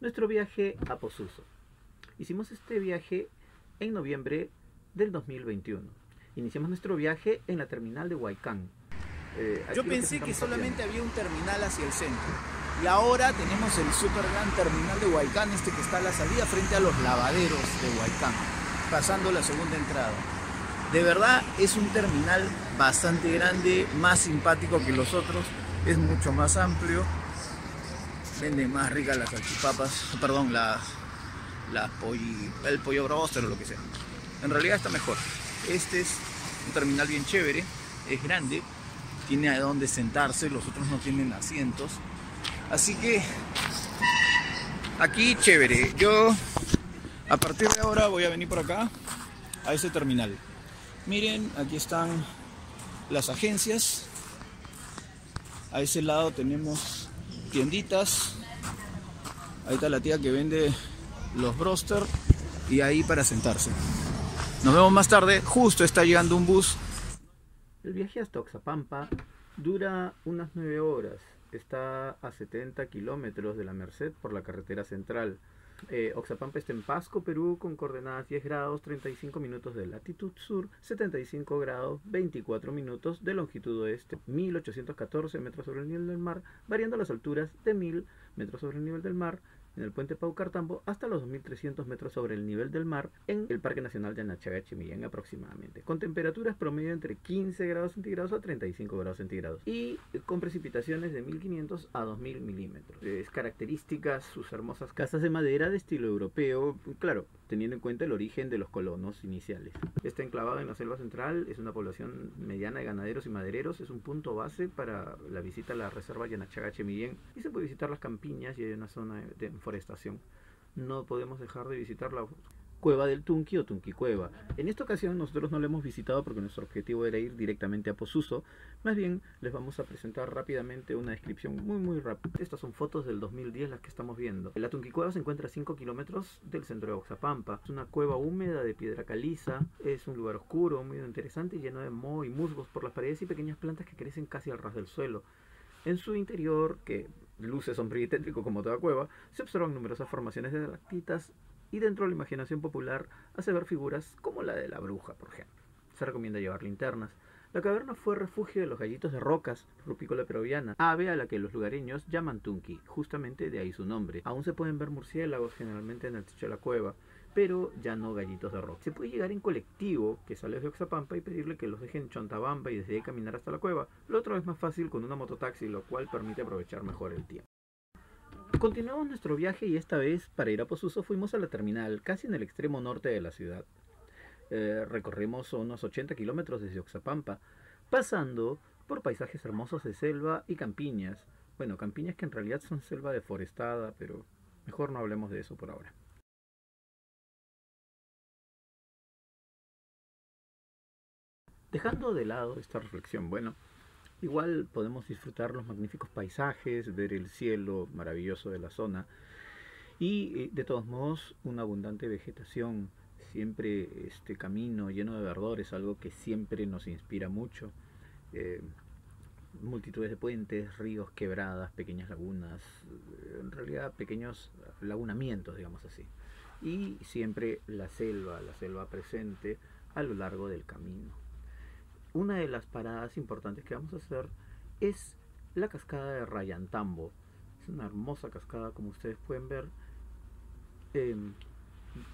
nuestro viaje a Posuso. Hicimos este viaje en noviembre del 2021. Iniciamos nuestro viaje en la terminal de Huaycán. Eh, Yo pensé que solamente había un terminal hacia el centro. Y ahora tenemos el super gran terminal de Huaycán, este que está a la salida frente a los lavaderos de Huaycán, pasando la segunda entrada. De verdad es un terminal bastante grande, más simpático que los otros, es mucho más amplio, vende más ricas las salchipapas, perdón, las, las el pollo broster o lo que sea. En realidad está mejor. Este es un terminal bien chévere, es grande, tiene a dónde sentarse, los otros no tienen asientos. Así que aquí chévere. Yo a partir de ahora voy a venir por acá a ese terminal. Miren, aquí están las agencias. A ese lado tenemos tienditas. Ahí está la tía que vende los broster y ahí para sentarse. Nos vemos más tarde. Justo está llegando un bus. El viaje hasta Oxapampa dura unas 9 horas. Está a 70 kilómetros de la Merced por la carretera central. Eh, está en Pasco, Perú, con coordenadas 10 grados, 35 minutos de latitud sur, 75 grados, 24 minutos de longitud oeste, 1814 metros sobre el nivel del mar, variando las alturas de 1000 metros sobre el nivel del mar, en el puente Paucartambo hasta los 2.300 metros sobre el nivel del mar en el Parque Nacional de Anachaga-Chimillán aproximadamente, con temperaturas promedio entre 15 grados centígrados a 35 grados centígrados y con precipitaciones de 1.500 a 2.000 milímetros. Es características sus hermosas casas de madera de estilo europeo, claro, teniendo en cuenta el origen de los colonos iniciales. Está enclavado en la selva central, es una población mediana de ganaderos y madereros, es un punto base para la visita a la reserva Yanachaga-Chimillén y se puede visitar las campiñas y hay una zona de forestación. No podemos dejar de visitar la cueva del Tunqui o Tunqui Cueva. En esta ocasión nosotros no la hemos visitado porque nuestro objetivo era ir directamente a Posuso. Más bien les vamos a presentar rápidamente una descripción muy muy rápida. Estas son fotos del 2010 las que estamos viendo. La Tunqui Cueva se encuentra a 5 kilómetros del centro de Oxapampa. Es una cueva húmeda de piedra caliza. Es un lugar oscuro, muy interesante, lleno de moho y musgos por las paredes y pequeñas plantas que crecen casi al ras del suelo. En su interior, que luce sombrío y tétrico como toda cueva, se observan numerosas formaciones de lactitas y dentro de la imaginación popular hace ver figuras como la de la bruja, por ejemplo. Se recomienda llevar linternas. La caverna fue refugio de los gallitos de rocas, rupícola peruviana, ave a la que los lugareños llaman tunqui, justamente de ahí su nombre. Aún se pueden ver murciélagos generalmente en el techo de la cueva, pero ya no gallitos de roca. Se puede llegar en colectivo, que sale de Oxapampa, y pedirle que los dejen en Chontabamba y desde ahí caminar hasta la cueva. Lo otro es más fácil con una mototaxi, lo cual permite aprovechar mejor el tiempo. Continuamos nuestro viaje y esta vez para ir a Posuso fuimos a la terminal, casi en el extremo norte de la ciudad. Eh, recorrimos unos 80 kilómetros desde Oxapampa, pasando por paisajes hermosos de selva y campiñas. Bueno, campiñas que en realidad son selva deforestada, pero mejor no hablemos de eso por ahora. Dejando de lado esta reflexión, bueno, igual podemos disfrutar los magníficos paisajes, ver el cielo maravilloso de la zona y eh, de todos modos una abundante vegetación, siempre este camino lleno de verdor es algo que siempre nos inspira mucho. Eh, multitudes de puentes, ríos, quebradas, pequeñas lagunas, en realidad pequeños lagunamientos, digamos así. Y siempre la selva, la selva presente a lo largo del camino una de las paradas importantes que vamos a hacer es la cascada de Rayantambo. Es una hermosa cascada, como ustedes pueden ver. Em,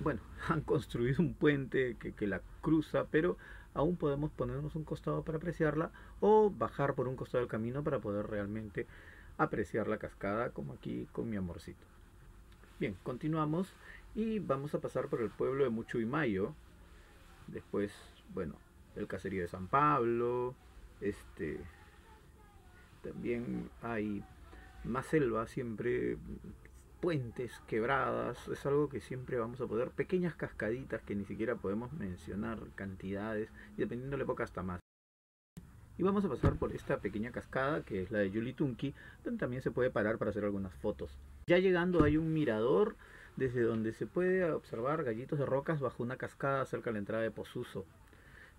bueno, han construido un puente que, que, la cruza, pero aún podemos ponernos un costado para apreciarla o bajar por un costado del camino para poder realmente apreciar la cascada, como aquí con mi amorcito. Bien, continuamos y vamos a pasar por el pueblo de Muchuimayo. Después, bueno, el caserío de San Pablo, este también hay más selva, siempre puentes, quebradas, es algo que siempre vamos a poder, pequeñas cascaditas que ni siquiera podemos mencionar cantidades, y dependiendo de la época hasta más. Y vamos a pasar por esta pequeña cascada que es la de Yulitunki, donde también se puede parar para hacer algunas fotos. Ya llegando hay un mirador desde donde se puede observar gallitos de rocas bajo una cascada cerca de la entrada de Posuso.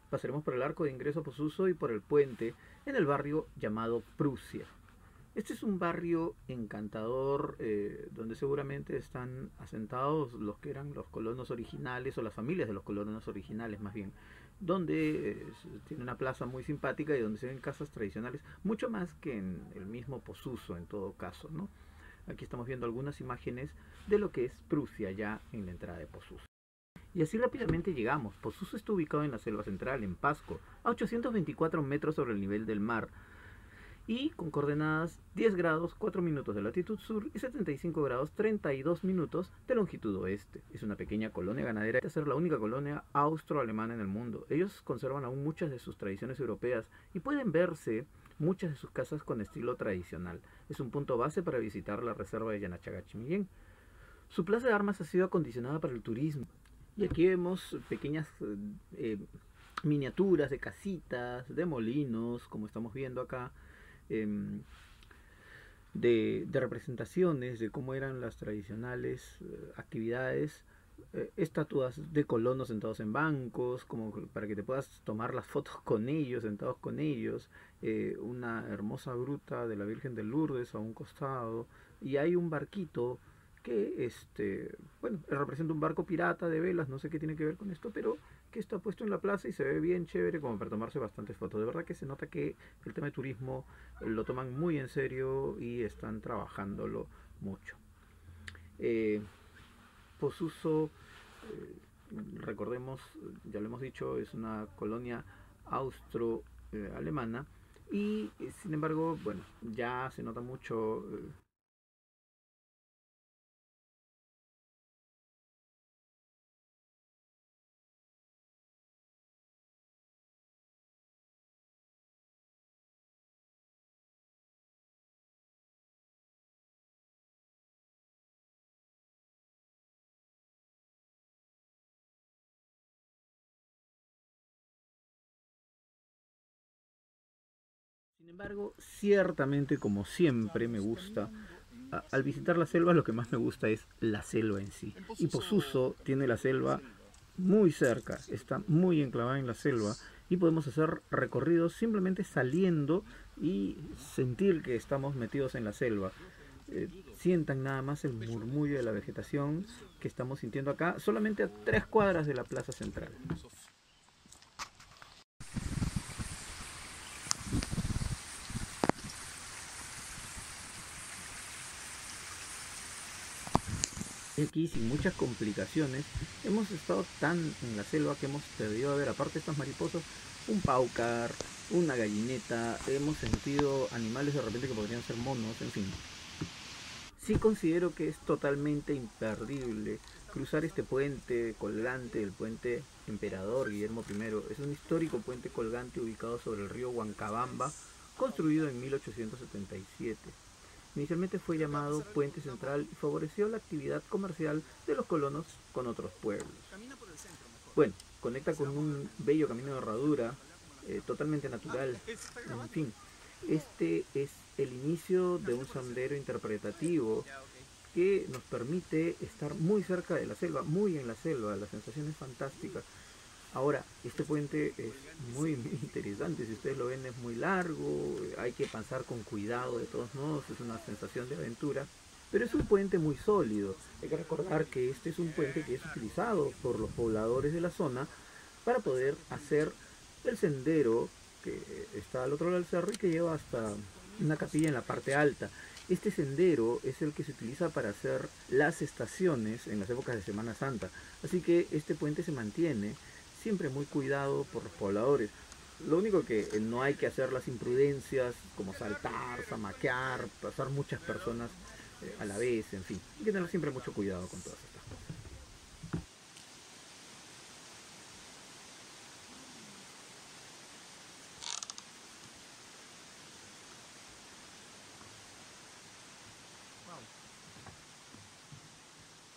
Pasaremos por el arco de ingreso a Posuso y por el puente en el barrio llamado Prusia. Este es un barrio encantador eh, donde seguramente están asentados los que eran los colonos originales o las familias de los colonos originales más bien, donde eh, tiene una plaza muy simpática y donde se ven casas tradicionales, mucho más que en el mismo Posuso en todo caso. ¿no? Aquí estamos viendo algunas imágenes de lo que es Prusia ya en la entrada de Posuso. Y así rápidamente llegamos. Posuso está ubicado en la selva central, en Pasco, a 824 metros sobre el nivel del mar y con coordenadas 10 grados 4 minutos de latitud sur y 75 grados 32 minutos de longitud oeste. Es una pequeña colonia ganadera de ser la única colonia austro-alemana en el mundo. Ellos conservan aún muchas de sus tradiciones europeas y pueden verse muchas de sus casas con estilo tradicional. Es un punto base para visitar la reserva de Yanachagachimillén. Su plaza de armas ha sido acondicionada para el turismo. Y aquí vemos pequeñas eh, miniaturas de casitas, de molinos, como estamos viendo acá Em, de, representaciones de cómo eran las tradicionales eh, actividades, eh, estatuas de colonos sentados en bancos, como para que te puedas tomar las fotos con ellos, sentados con ellos, una hermosa gruta de la Virgen de Lourdes a un costado, y hay un barquito que este, bueno, representa un barco pirata de velas, no sé qué tiene que ver con esto, pero que está puesto en la plaza y se ve bien chévere como para tomarse bastantes fotos. De verdad que se nota que el tema de turismo lo toman muy en serio y están trabajándolo mucho. Eh, Posuso, eh, recordemos, ya lo hemos dicho, es una colonia austro-alemana y sin embargo, bueno, ya se nota mucho Sin embargo, ciertamente como siempre me gusta, al visitar la selva lo que más me gusta es la selva en sí. Y Posuso tiene la selva muy cerca, está muy enclavada en la selva y podemos hacer recorridos simplemente saliendo y sentir que estamos metidos en la selva. Eh, sientan nada más el murmullo de la vegetación que estamos sintiendo acá, solamente a tres cuadras de la plaza central. Aquí sin muchas complicaciones hemos estado tan en la selva que hemos perdido a ver aparte de estas mariposas un paucar una gallineta hemos sentido animales de repente que podrían ser monos en fin. Sí considero que es totalmente imperdible cruzar este puente colgante el puente emperador Guillermo I es un histórico puente colgante ubicado sobre el río Huancabamba construido en 1877 Inicialmente fue llamado Puente Central y favoreció la actividad comercial de los colonos con otros pueblos. Bueno, conecta con un bello camino de herradura, eh, totalmente natural, en fin. Este es el inicio de un sendero interpretativo que nos permite estar muy cerca de la selva, muy en la selva, la sensación es fantástica. Ahora, este puente es muy, interesante, si ustedes lo ven es muy largo, hay que pasar con cuidado de todos modos, es una sensación de aventura, pero es un puente muy sólido. Hay que recordar que este es un puente que es utilizado por los pobladores de la zona para poder hacer el sendero que está al otro lado del cerro y que lleva hasta una capilla en la parte alta. Este sendero es el que se utiliza para hacer las estaciones en las épocas de Semana Santa. Así que este puente se mantiene siempre muy cuidado por los pobladores. Lo único que eh, no hay que hacer las imprudencias como saltar, zamaquear, pasar muchas personas eh, a la vez, en fin. Hay que tener siempre mucho cuidado con todas estas cosas.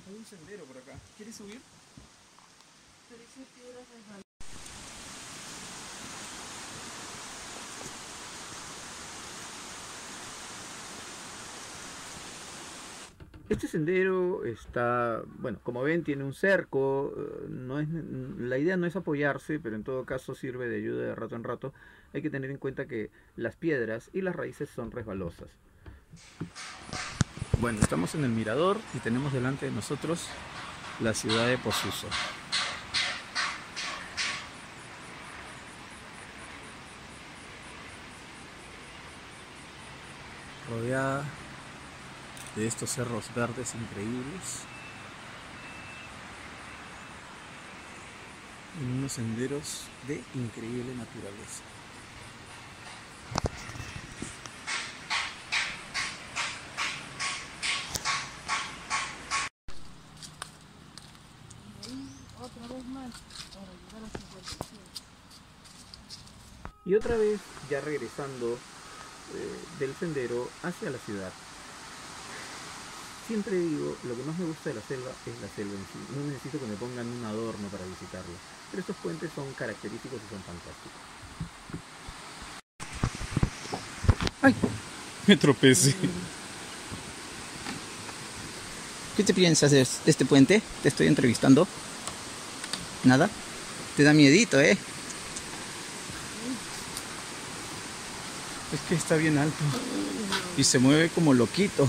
Hay un sendero por acá. ¿Quieres subir? Este sendero está, bueno, como ven tiene un cerco, eh, no es, la idea no es apoyarse, pero en todo caso sirve de ayuda de rato en rato. Hay que tener en cuenta que las piedras y las raíces son resbalosas. Bueno, estamos en el mirador y tenemos delante de nosotros la ciudad de Posuso. Rodeada de estos cerros verdes increíbles. En unos senderos de increíble naturaleza. Y otra vez ya regresando del sendero hacia la ciudad. Siempre digo, lo que más me gusta de la selva es la selva en sí. No necesito que me pongan un adorno para visitarla. Pero estos puentes son característicos y son fantásticos. ¡Ay! Me tropecé. ¿Qué te piensas de este puente? Te estoy entrevistando. ¿Nada? Te da miedito, ¿eh? Es que está bien alto. Y se mueve como loquito.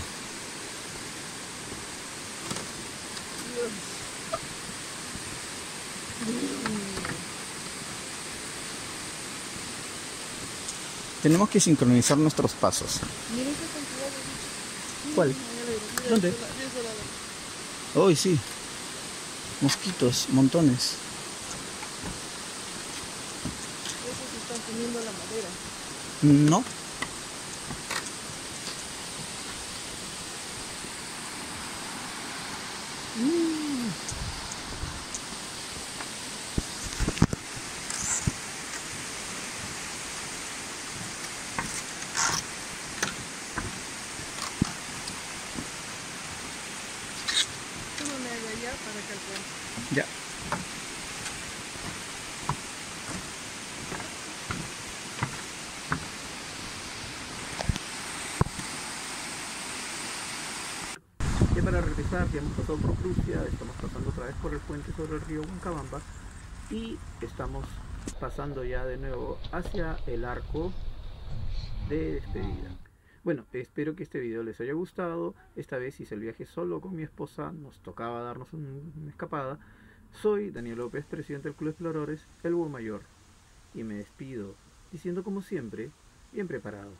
Tenemos que sincronizar nuestros pasos. ¿Cuál? ¿Dónde? Hoy sí. Mosquitos, montones. Esos están comiendo la madera. No. Ya para regresar, ya hemos pasado por Prusia, estamos pasando otra vez por el puente sobre el río Huancabamba y estamos pasando ya de nuevo hacia el arco de despedida. Bueno, espero que este video les haya gustado. Esta vez hice el viaje solo con mi esposa, nos tocaba darnos un- una escapada. Soy Daniel López, presidente del Club Exploradores, el Búho Mayor, y me despido diciendo como siempre, bien preparados.